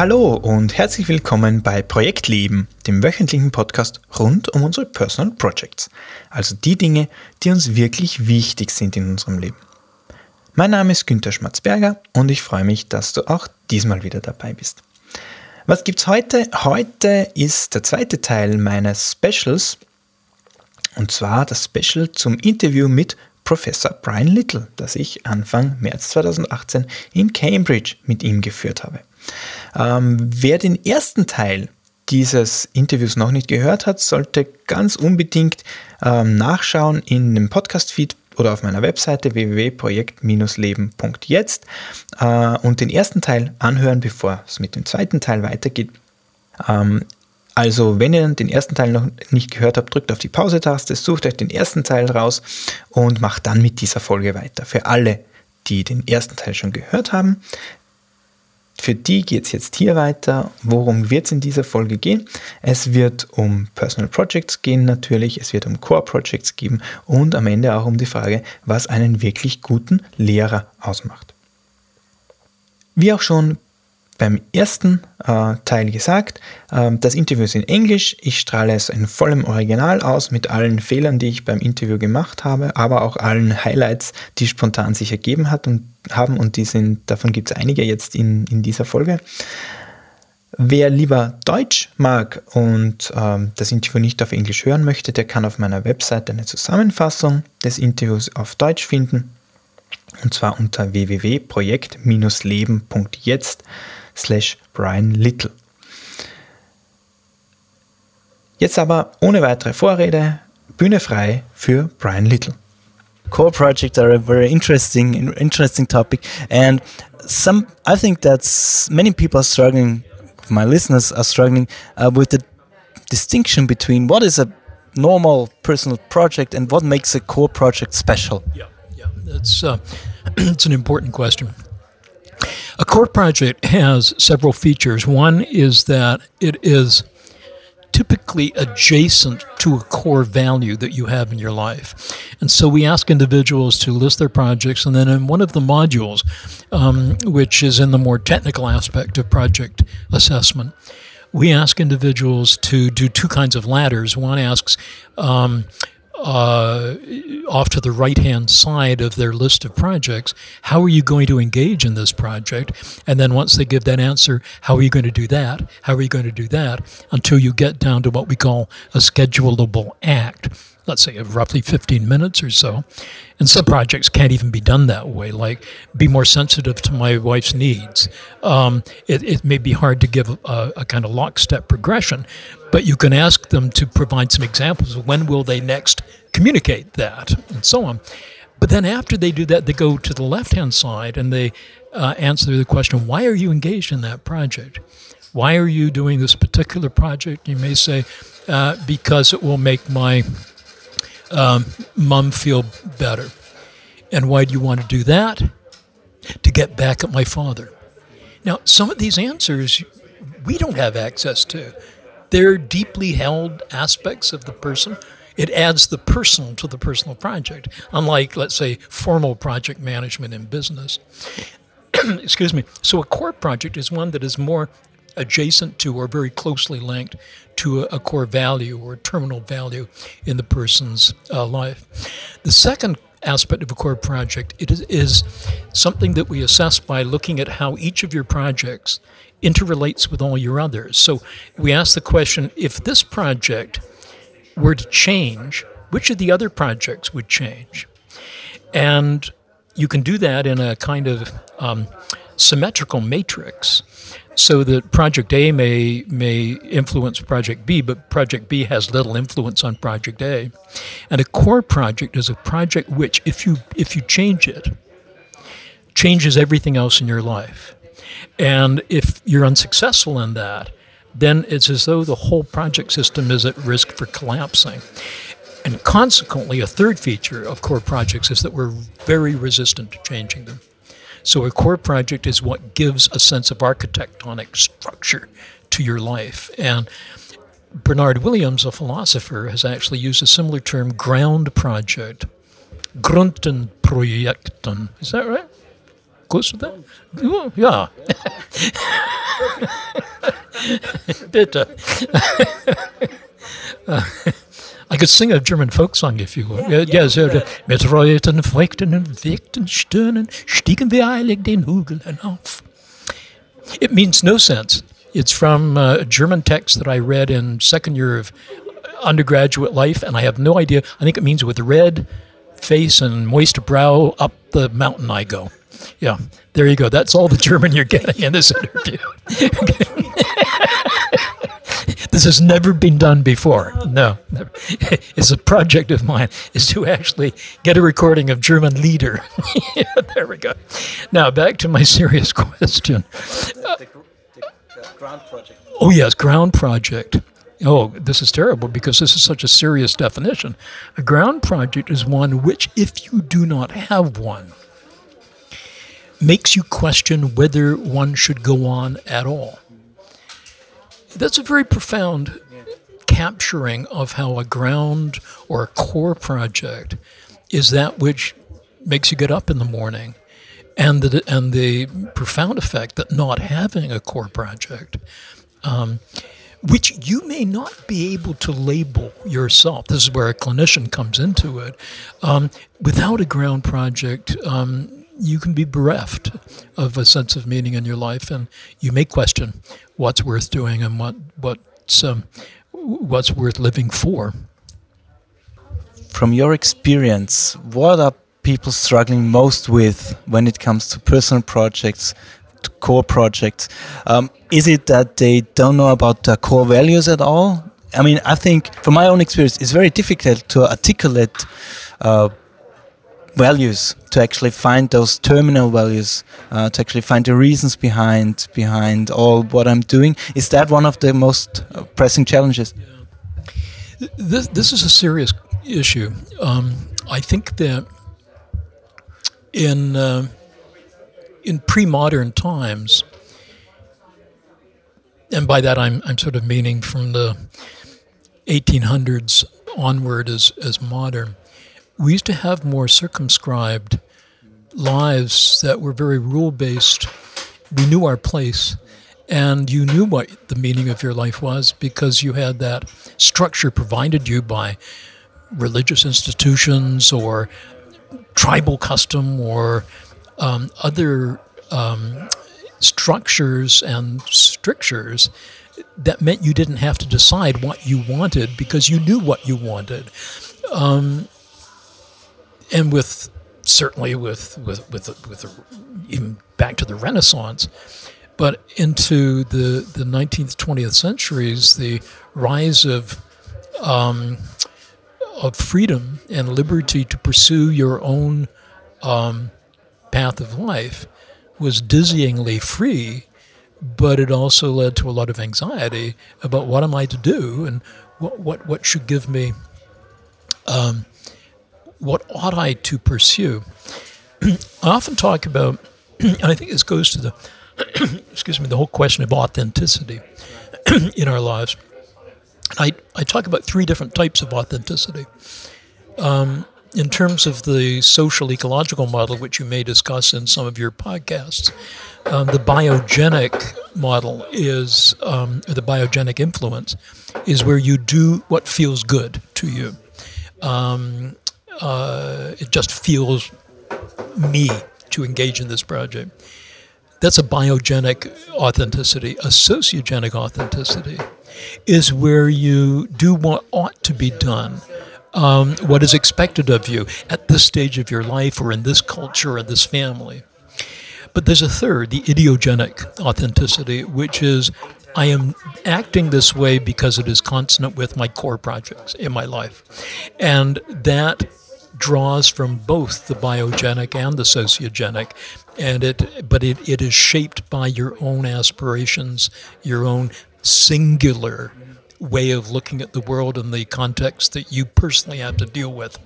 Hallo und herzlich willkommen bei Projekt Leben, dem wöchentlichen Podcast rund um unsere Personal Projects, also die Dinge, die uns wirklich wichtig sind in unserem Leben. Mein Name ist Günter Schmatzberger und ich freue mich, dass du auch diesmal wieder dabei bist. Was gibt's heute? Heute ist der zweite Teil meines Specials und zwar das Special zum Interview mit Professor Brian Little, das ich Anfang März 2018 in Cambridge mit ihm geführt habe. Ähm, wer den ersten Teil dieses Interviews noch nicht gehört hat, sollte ganz unbedingt ähm, nachschauen in dem Podcast-Feed oder auf meiner Webseite www.projekt-leben.jetzt äh, und den ersten Teil anhören, bevor es mit dem zweiten Teil weitergeht. Ähm, also, wenn ihr den ersten Teil noch nicht gehört habt, drückt auf die Pause-Taste, sucht euch den ersten Teil raus und macht dann mit dieser Folge weiter. Für alle, die den ersten Teil schon gehört haben, für die geht es jetzt hier weiter. Worum wird es in dieser Folge gehen? Es wird um Personal Projects gehen natürlich, es wird um Core Projects geben und am Ende auch um die Frage, was einen wirklich guten Lehrer ausmacht. Wie auch schon beim ersten äh, Teil gesagt. Äh, das Interview ist in Englisch. Ich strahle es in vollem Original aus mit allen Fehlern, die ich beim Interview gemacht habe, aber auch allen Highlights, die spontan sich ergeben hat und haben. Und die sind, davon gibt es einige jetzt in, in dieser Folge. Wer lieber Deutsch mag und ähm, das Interview nicht auf Englisch hören möchte, der kann auf meiner Website eine Zusammenfassung des Interviews auf Deutsch finden. Und zwar unter www.projekt-leben.jetzt slash Brian Little. Jetzt aber ohne weitere Vorrede, Bühne frei für Brian Little. Core projects are a very interesting, interesting topic, and some I think that many people are struggling. My listeners are struggling uh, with the distinction between what is a normal personal project and what makes a core project special. Yeah, yeah, that's uh, it's an important question. A core project has several features. One is that it is typically adjacent to a core value that you have in your life. And so we ask individuals to list their projects, and then in one of the modules, um, which is in the more technical aspect of project assessment, we ask individuals to do two kinds of ladders. One asks, um, uh, off to the right hand side of their list of projects. How are you going to engage in this project? And then once they give that answer, how are you going to do that? How are you going to do that? Until you get down to what we call a schedulable act let's say, of roughly 15 minutes or so. And some projects can't even be done that way, like be more sensitive to my wife's needs. Um, it, it, may be hard to give a, a, kind of lockstep progression, but you can ask them to provide some examples of when will they next communicate that and so on. But then after they do that, they go to the left hand side and they uh, answer the question, why are you engaged in that project? Why are you doing this particular project? You may say, uh, because it will make my um, mom feel better. And why do you want to do that? To get back at my father. Now, some of these answers we don't have access to. They're deeply held aspects of the person. It adds the personal to the personal project, unlike, let's say, formal project management in business. Excuse me. So, a core project is one that is more adjacent to or very closely linked to a, core value or terminal value in the person's uh, life. The second aspect of a core project it is, is something that we assess by looking at how each of your projects interrelates with all your others. So we ask the question if this project were to change, which of the other projects would change? And you can do that in a kind of um, symmetrical matrix so that project A may may influence project B, but project B has little influence on project A. And a core project is a project which, if you if you change it, changes everything else in your life. And if you're unsuccessful in that, then it's as though the whole project system is at risk for collapsing. And consequently, a third feature of core projects is that we're very resistant to changing them. So, a core project is what gives a sense of architectonic structure to your life. And Bernard Williams, a philosopher, has actually used a similar term, ground project. Grundenprojekten. Is that right? Close to that? Yeah. Bitte. uh, I could sing a German folk song if you would. Ja, ja so, mit Reuten, Feuchten und Stirnen stiegen wir eilig den Hügel hinauf. It means no sense. It's from a German text that I read in second year of undergraduate life, and I have no idea. I think it means with red face and moist brow up the mountain I go. Yeah, there you go. That's all the German you're getting in this interview. this has never been done before. No, never. it's a project of mine is to actually get a recording of German Lieder. there we go. Now back to my serious question. Uh, ground project. Oh yes, ground project. Oh, this is terrible because this is such a serious definition. A ground project is one which, if you do not have one, makes you question whether one should go on at all. That's a very profound capturing of how a ground or a core project is that which makes you get up in the morning and the, and the profound effect that not having a core project, um, which you may not be able to label yourself. This is where a clinician comes into it. Um, without a ground project, um, you can be bereft of a sense of meaning in your life, and you may question what's worth doing and what what's um, what's worth living for. From your experience, what are people struggling most with when it comes to personal projects, to core projects? Um, is it that they don't know about their core values at all? I mean, I think from my own experience, it's very difficult to articulate uh, values to actually find those terminal values uh, to actually find the reasons behind behind all what i'm doing. Is that one of the most uh, pressing challenges? This, this is a serious issue. Um, i think that in uh, in pre-modern times and by that I'm, I'm sort of meaning from the 1800s onward as, as modern we used to have more circumscribed lives that were very rule based. We knew our place, and you knew what the meaning of your life was because you had that structure provided you by religious institutions or tribal custom or um, other um, structures and strictures that meant you didn't have to decide what you wanted because you knew what you wanted. Um, and with certainly with with with with, even back to the Renaissance, but into the the 19th 20th centuries, the rise of um, of freedom and liberty to pursue your own um, path of life was dizzyingly free, but it also led to a lot of anxiety about what am I to do and what what, what should give me um, what ought I to pursue? I often talk about, and I think this goes to the, excuse me, the whole question of authenticity in our lives. I, I talk about three different types of authenticity. Um, in terms of the social ecological model, which you may discuss in some of your podcasts, um, the biogenic model is, um, the biogenic influence, is where you do what feels good to you. Um, uh, it just feels me to engage in this project. That's a biogenic authenticity. A sociogenic authenticity is where you do what ought to be done, um, what is expected of you at this stage of your life or in this culture or this family. But there's a third, the idiogenic authenticity, which is I am acting this way because it is consonant with my core projects in my life. And that draws from both the biogenic and the sociogenic, and it but it, it is shaped by your own aspirations, your own singular way of looking at the world and the context that you personally have to deal with.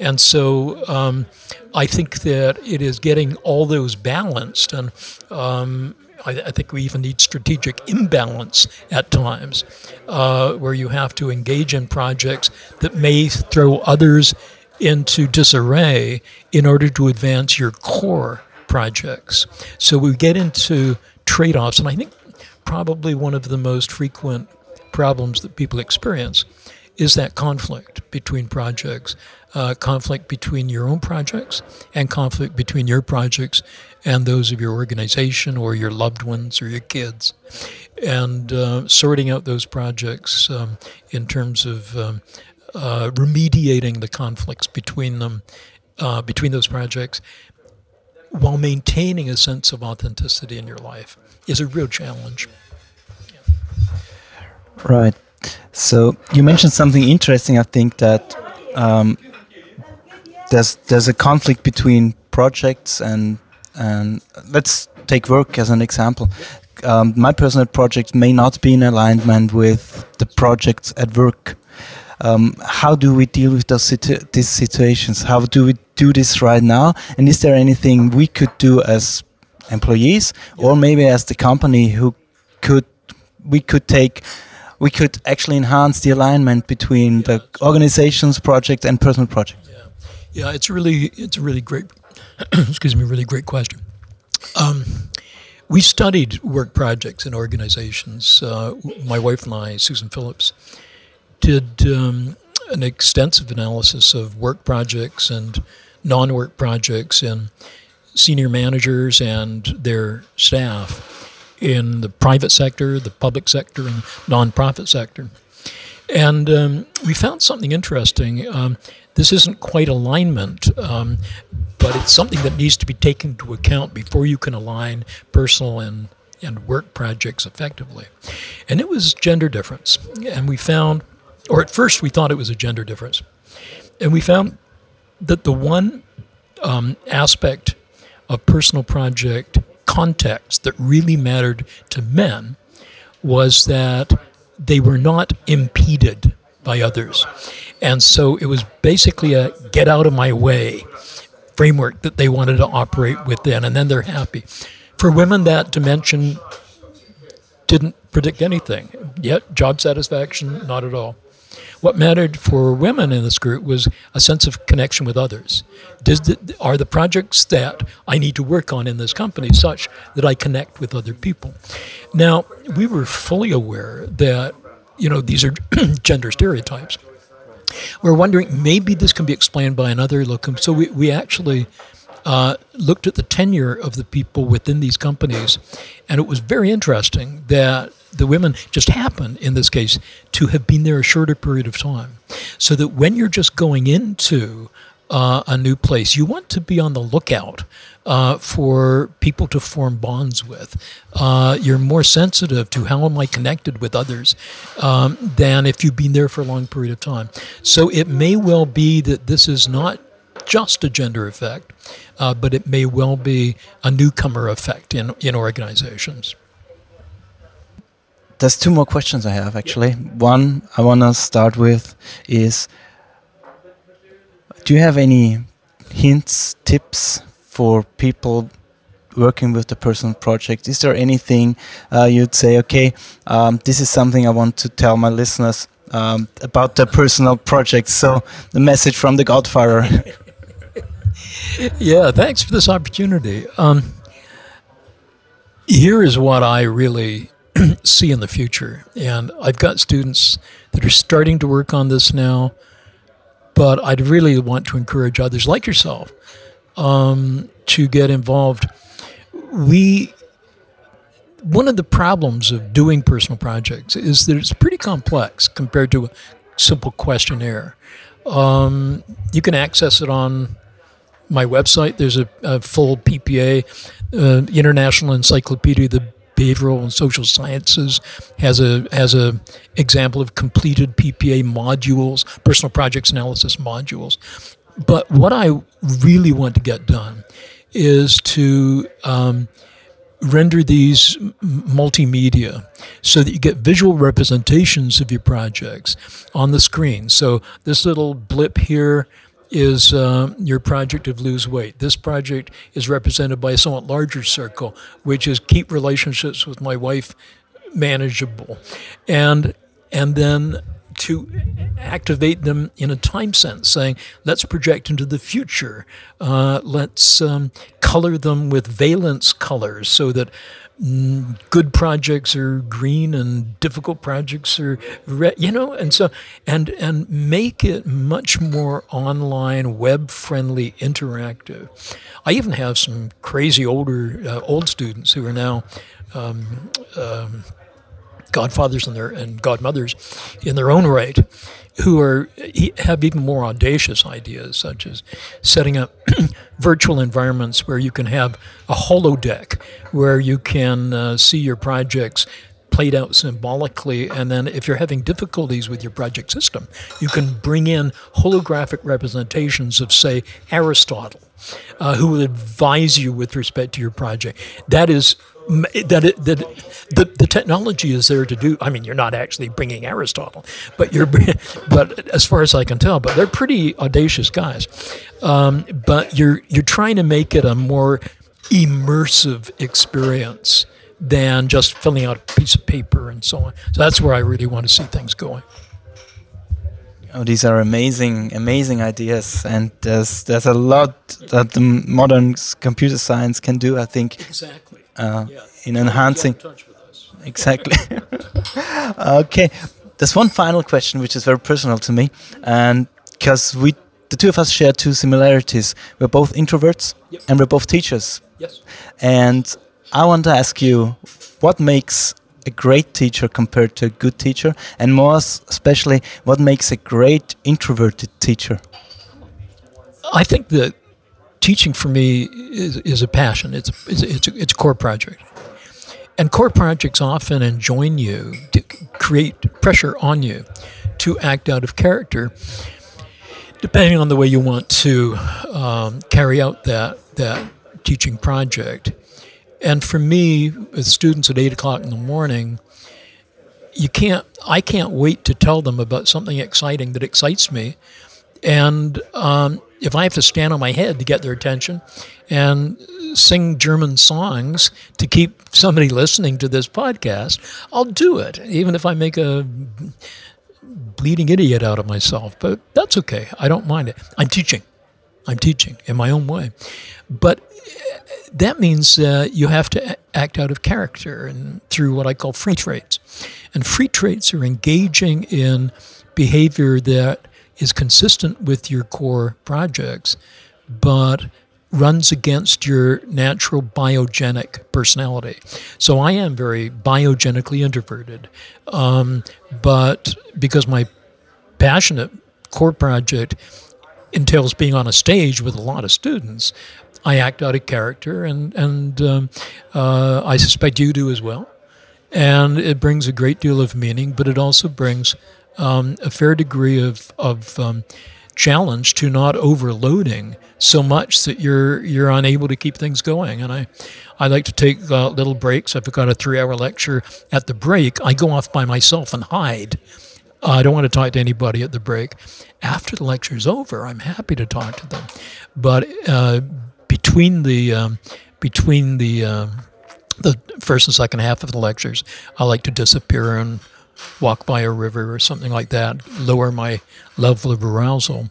And so um, I think that it is getting all those balanced. And um, I, I, think we even need strategic imbalance at times uh, where you have to engage in projects that may throw others into disarray in order to advance your core projects. So we get into trade offs. And I think probably one of the most frequent problems that people experience is that conflict between projects, uh, conflict between your own projects, and conflict between your projects and those of your organization or your loved ones or your kids. And uh, sorting out those projects um, in terms of um, uh, remediating the conflicts between them, uh, between those projects, while maintaining a sense of authenticity in your life is a real challenge. Right. So you mentioned something interesting. I think that um, there's there's a conflict between projects and and let's take work as an example. Um, my personal project may not be in alignment with the projects at work. Um, how do we deal with those situ these situations? How do we do this right now? And is there anything we could do as employees, or maybe as the company, who could we could take we could actually enhance the alignment between the organization's project and personal project. Yeah, yeah, it's really it's a really great, excuse me, really great question. Um, we studied work projects in organizations. Uh, my wife and I, Susan Phillips, did um, an extensive analysis of work projects and non-work projects in senior managers and their staff in the private sector, the public sector, and nonprofit sector. And um, we found something interesting. Um, this isn't quite alignment, um, but it's something that needs to be taken into account before you can align personal and, and work projects effectively. And it was gender difference. And we found, or at first we thought it was a gender difference. And we found that the one um, aspect of personal project context that really mattered to men was that they were not impeded by others. And so it was basically a get out of my way framework that they wanted to operate within, and then they're happy. For women, that dimension didn't predict anything. Yet, job satisfaction, not at all. What mattered for women in this group was a sense of connection with others. The, are the projects that I need to work on in this company such that I connect with other people? Now, we were fully aware that, you know, these are gender stereotypes. We're wondering maybe this can be explained by another locum. So we, we actually uh, looked at the tenure of the people within these companies, and it was very interesting that the women just happen, in this case, to have been there a shorter period of time. So that when you're just going into uh, a new place, you want to be on the lookout uh, for people to form bonds with. Uh, you're more sensitive to how am I connected with others um, than if you've been there for a long period of time. So it may well be that this is not just a gender effect, uh, but it may well be a newcomer effect in, in organizations there's two more questions I have actually. One I want to start with is do you have any hints, tips for people working with the personal project? Is there anything uh, you'd say, okay, um, this is something I want to tell my listeners um, about the personal project? So, the message from the Godfather. yeah, thanks for this opportunity. Um, here is what I really see in the future. And I've got students that are starting to work on this now, but I'd really want to encourage others like yourself um, to get involved. We one of the problems of doing personal projects is that it's pretty complex compared to a simple questionnaire. Um, you can access it on my website. There's a, a full PPA, uh, International Encyclopedia of the behavioral and social sciences has a has a example of completed PPA modules, personal projects analysis modules. but what I really want to get done is to um, render these multimedia so that you get visual representations of your projects on the screen. So this little blip here is uh, your project of lose weight. This project is represented by a somewhat larger circle, which is keep relationships with my wife manageable, and and then to activate them in a time sense, saying, let's project into the future. Uh, let's um, color them with valence colors so that mm, good projects are green and difficult projects are red, you know, and so, and, and make it much more online, web friendly, interactive. I even have some crazy older, uh, old students who are now, um, um, godfathers and their and godmothers in their own right who are have even more audacious ideas such as setting up virtual environments where you can have a holodeck where you can uh, see your projects played out symbolically. And then if you're having difficulties with your project system you can bring in holographic representations of say aristotle uh, who will advise you with respect to your project. That is that it, that the, the technology is there to do. I mean, you're not actually bringing Aristotle, but you're. But as far as I can tell, but they're pretty audacious guys. Um, but you're you're trying to make it a more immersive experience than just filling out a piece of paper and so on. So that's where I really want to see things going. Oh, these are amazing, amazing ideas, and there's there's a lot that the modern computer science can do. I think exactly uh, yeah. in enhancing. Exactly. okay, there's one final question which is very personal to me, and because we, the two of us, share two similarities. We're both introverts, yep. and we're both teachers. Yes. And I want to ask you, what makes a great teacher compared to a good teacher, and more especially, what makes a great introverted teacher? I think that teaching for me is, is a passion. It's, it's, it's, a, it's a core project. And core projects often enjoin you to create pressure on you to act out of character, depending on the way you want to um, carry out that, that teaching project. And for me, with students at 8 o'clock in the morning, you can't, I can't wait to tell them about something exciting that excites me. And um, if I have to stand on my head to get their attention and sing German songs to keep somebody listening to this podcast, I'll do it, even if I make a bleeding idiot out of myself. But that's okay. I don't mind it. I'm teaching. I'm teaching in my own way. But that means uh, you have to act out of character and through what I call free traits. And free traits are engaging in behavior that is consistent with your core projects, but runs against your natural biogenic personality. So I am very biogenically introverted, um, but because my passionate core project entails being on a stage with a lot of students, I act out a character, and and um, uh, I suspect you do as well. And it brings a great deal of meaning, but it also brings um, a fair degree of, of um, challenge to not overloading so much that you're you're unable to keep things going. And I, I like to take uh, little breaks. I've got a three-hour lecture. At the break, I go off by myself and hide. Uh, I don't want to talk to anybody at the break. After the lecture's over, I'm happy to talk to them. But uh, between the um, between the um, the first and second half of the lectures, I like to disappear and walk by a river or something like that, lower my level of arousal.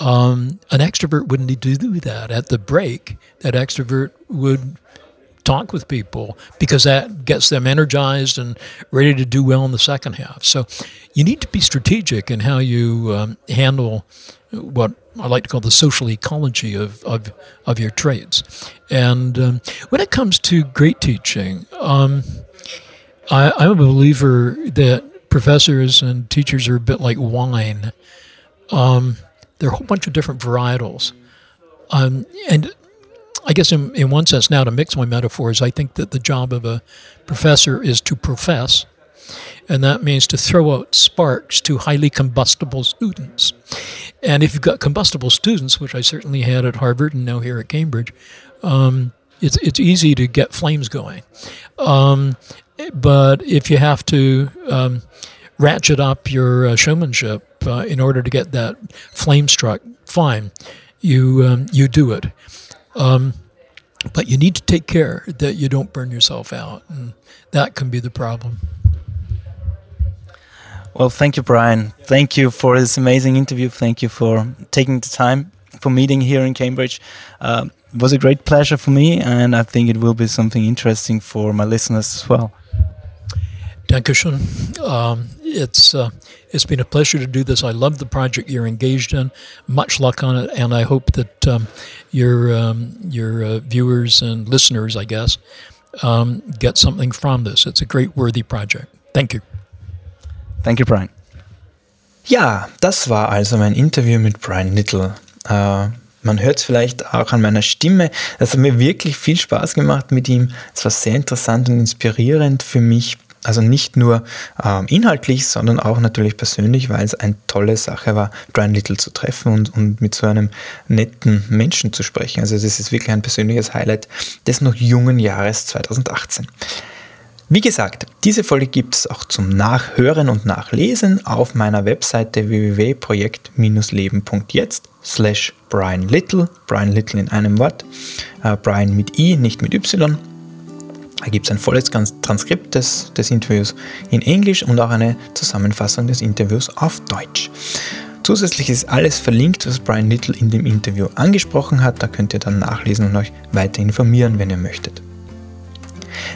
Um, an extrovert wouldn't need to do that. At the break, that extrovert would talk with people because that gets them energized and ready to do well in the second half. So you need to be strategic in how you um, handle what I like to call the social ecology of, of, of your traits. And um, when it comes to great teaching, um, I, I'm a believer that professors and teachers are a bit like wine. Um, there are a whole bunch of different varietals. Um, and I guess in, in one sense, now to mix my metaphors, I think that the job of a professor is to profess, and that means to throw out sparks to highly combustible students. And if you've got combustible students, which I certainly had at Harvard and now here at Cambridge, um, it's it's easy to get flames going. Um, but if you have to um, ratchet up your uh, showmanship uh, in order to get that flame struck, fine, you um, you do it. Um, but you need to take care that you don't burn yourself out, and that can be the problem. Well, thank you, Brian. Thank you for this amazing interview. Thank you for taking the time for meeting here in Cambridge. Uh, it was a great pleasure for me, and I think it will be something interesting for my listeners as well. Dankeschön. Um, it's uh, it's been a pleasure to do this. I love the project you're engaged in. Much luck on it, and I hope that um, your um, your uh, viewers and listeners, I guess, um, get something from this. It's a great, worthy project. Thank you. Thank you, Brian. Ja, das war also mein Interview mit Brian Little. Äh, man hört es vielleicht auch an meiner Stimme. Es hat mir wirklich viel Spaß gemacht mit ihm. Es war sehr interessant und inspirierend für mich. Also nicht nur ähm, inhaltlich, sondern auch natürlich persönlich, weil es eine tolle Sache war, Brian Little zu treffen und, und mit so einem netten Menschen zu sprechen. Also das ist wirklich ein persönliches Highlight des noch jungen Jahres 2018. Wie gesagt, diese Folge gibt es auch zum Nachhören und Nachlesen auf meiner Webseite www.projekt-leben.jetzt slash Brian Little, Brian Little in einem Wort, äh, Brian mit I, nicht mit Y. Da gibt es ein volles Transkript des, des Interviews in Englisch und auch eine Zusammenfassung des Interviews auf Deutsch. Zusätzlich ist alles verlinkt, was Brian Little in dem Interview angesprochen hat. Da könnt ihr dann nachlesen und euch weiter informieren, wenn ihr möchtet.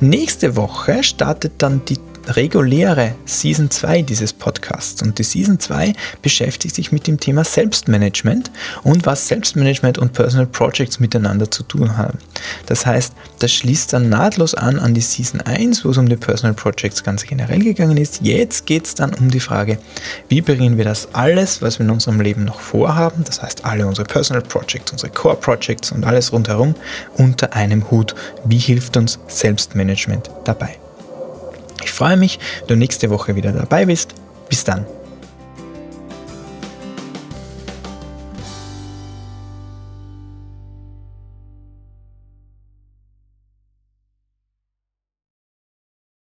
Nächste Woche startet dann die reguläre Season 2 dieses Podcasts. Und die Season 2 beschäftigt sich mit dem Thema Selbstmanagement und was Selbstmanagement und Personal Projects miteinander zu tun haben. Das heißt, das schließt dann nahtlos an an die Season 1, wo es um die Personal Projects ganz generell gegangen ist. Jetzt geht es dann um die Frage, wie bringen wir das alles, was wir in unserem Leben noch vorhaben, das heißt alle unsere Personal Projects, unsere Core Projects und alles rundherum, unter einem Hut. Wie hilft uns Selbstmanagement dabei? Ich freue mich, wenn du nächste Woche wieder dabei bist. Bis dann.